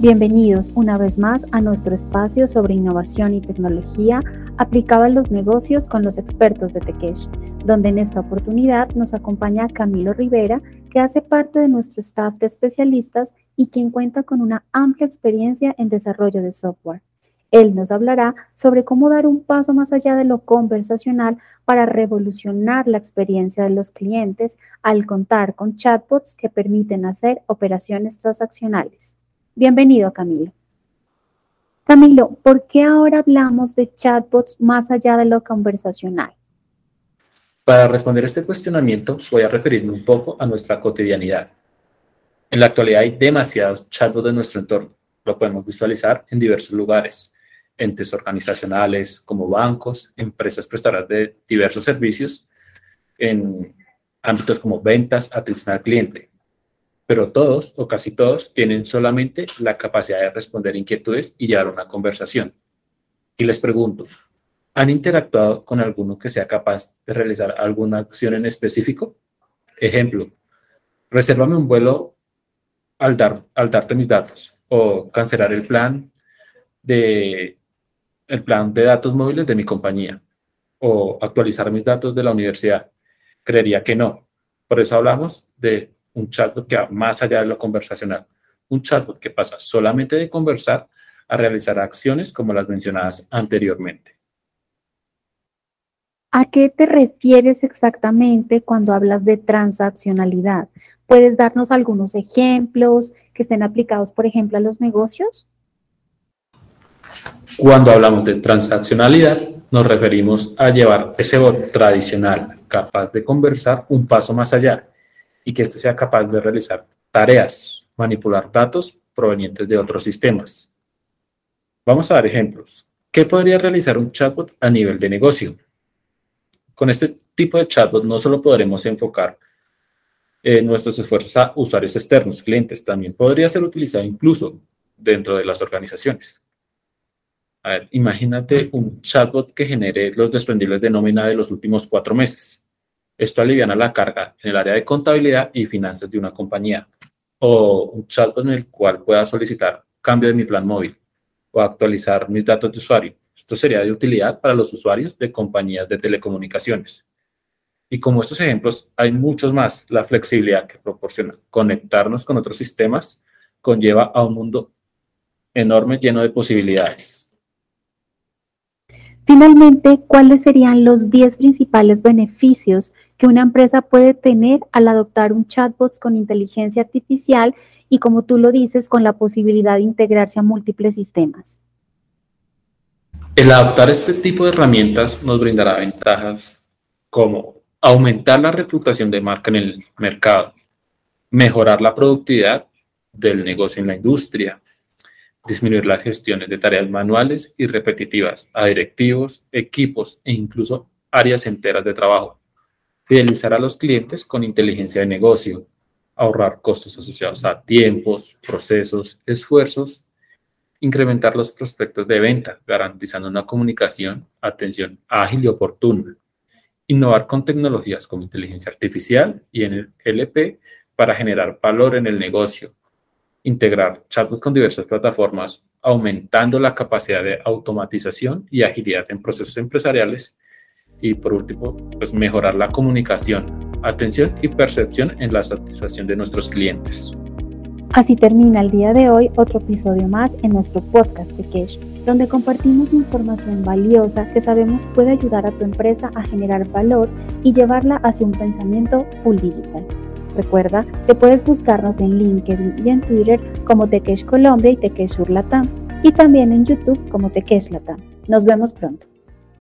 Bienvenidos una vez más a nuestro espacio sobre innovación y tecnología aplicada a los negocios con los expertos de Tekesh, donde en esta oportunidad nos acompaña Camilo Rivera, que hace parte de nuestro staff de especialistas y quien cuenta con una amplia experiencia en desarrollo de software. Él nos hablará sobre cómo dar un paso más allá de lo conversacional para revolucionar la experiencia de los clientes al contar con chatbots que permiten hacer operaciones transaccionales. Bienvenido, Camilo. Camilo, ¿por qué ahora hablamos de chatbots más allá de lo conversacional? Para responder este cuestionamiento, voy a referirme un poco a nuestra cotidianidad. En la actualidad hay demasiados chatbots en nuestro entorno. Lo podemos visualizar en diversos lugares, entes organizacionales como bancos, empresas prestadoras de diversos servicios, en ámbitos como ventas, atención al cliente, pero todos o casi todos tienen solamente la capacidad de responder inquietudes y llevar una conversación. Y les pregunto, ¿han interactuado con alguno que sea capaz de realizar alguna acción en específico? Ejemplo, resérvame un vuelo al, dar, al darte mis datos o cancelar el plan de el plan de datos móviles de mi compañía o actualizar mis datos de la universidad. Creería que no. Por eso hablamos de un chatbot que va más allá de lo conversacional. Un chatbot que pasa solamente de conversar a realizar acciones como las mencionadas anteriormente. ¿A qué te refieres exactamente cuando hablas de transaccionalidad? ¿Puedes darnos algunos ejemplos que estén aplicados, por ejemplo, a los negocios? Cuando hablamos de transaccionalidad, nos referimos a llevar ese bot tradicional capaz de conversar un paso más allá y que éste sea capaz de realizar tareas, manipular datos provenientes de otros sistemas. Vamos a dar ejemplos. ¿Qué podría realizar un chatbot a nivel de negocio? Con este tipo de chatbot no solo podremos enfocar eh, nuestros esfuerzos a usuarios externos, clientes, también podría ser utilizado incluso dentro de las organizaciones. A ver, imagínate un chatbot que genere los desprendibles de nómina de los últimos cuatro meses. Esto aliviana la carga en el área de contabilidad y finanzas de una compañía. O un chatbot en el cual pueda solicitar cambio de mi plan móvil o actualizar mis datos de usuario. Esto sería de utilidad para los usuarios de compañías de telecomunicaciones. Y como estos ejemplos, hay muchos más. La flexibilidad que proporciona conectarnos con otros sistemas conlleva a un mundo enorme lleno de posibilidades. Finalmente, ¿cuáles serían los 10 principales beneficios que una empresa puede tener al adoptar un chatbot con inteligencia artificial y, como tú lo dices, con la posibilidad de integrarse a múltiples sistemas? El adoptar este tipo de herramientas nos brindará ventajas como aumentar la reputación de marca en el mercado, mejorar la productividad del negocio en la industria, disminuir las gestiones de tareas manuales y repetitivas a directivos, equipos e incluso áreas enteras de trabajo, fidelizar a los clientes con inteligencia de negocio, ahorrar costos asociados a tiempos, procesos, esfuerzos, incrementar los prospectos de venta, garantizando una comunicación, atención ágil y oportuna, innovar con tecnologías como inteligencia artificial y en el LP para generar valor en el negocio, integrar chatbot con diversas plataformas, aumentando la capacidad de automatización y agilidad en procesos empresariales. Y por último, pues mejorar la comunicación, atención y percepción en la satisfacción de nuestros clientes. Así termina el día de hoy otro episodio más en nuestro podcast de Cash, donde compartimos información valiosa que sabemos puede ayudar a tu empresa a generar valor y llevarla hacia un pensamiento full digital. Recuerda que puedes buscarnos en LinkedIn y en Twitter como Tequesh Colombia y Tequesh Latam y también en YouTube como Tequesh Latam. Nos vemos pronto.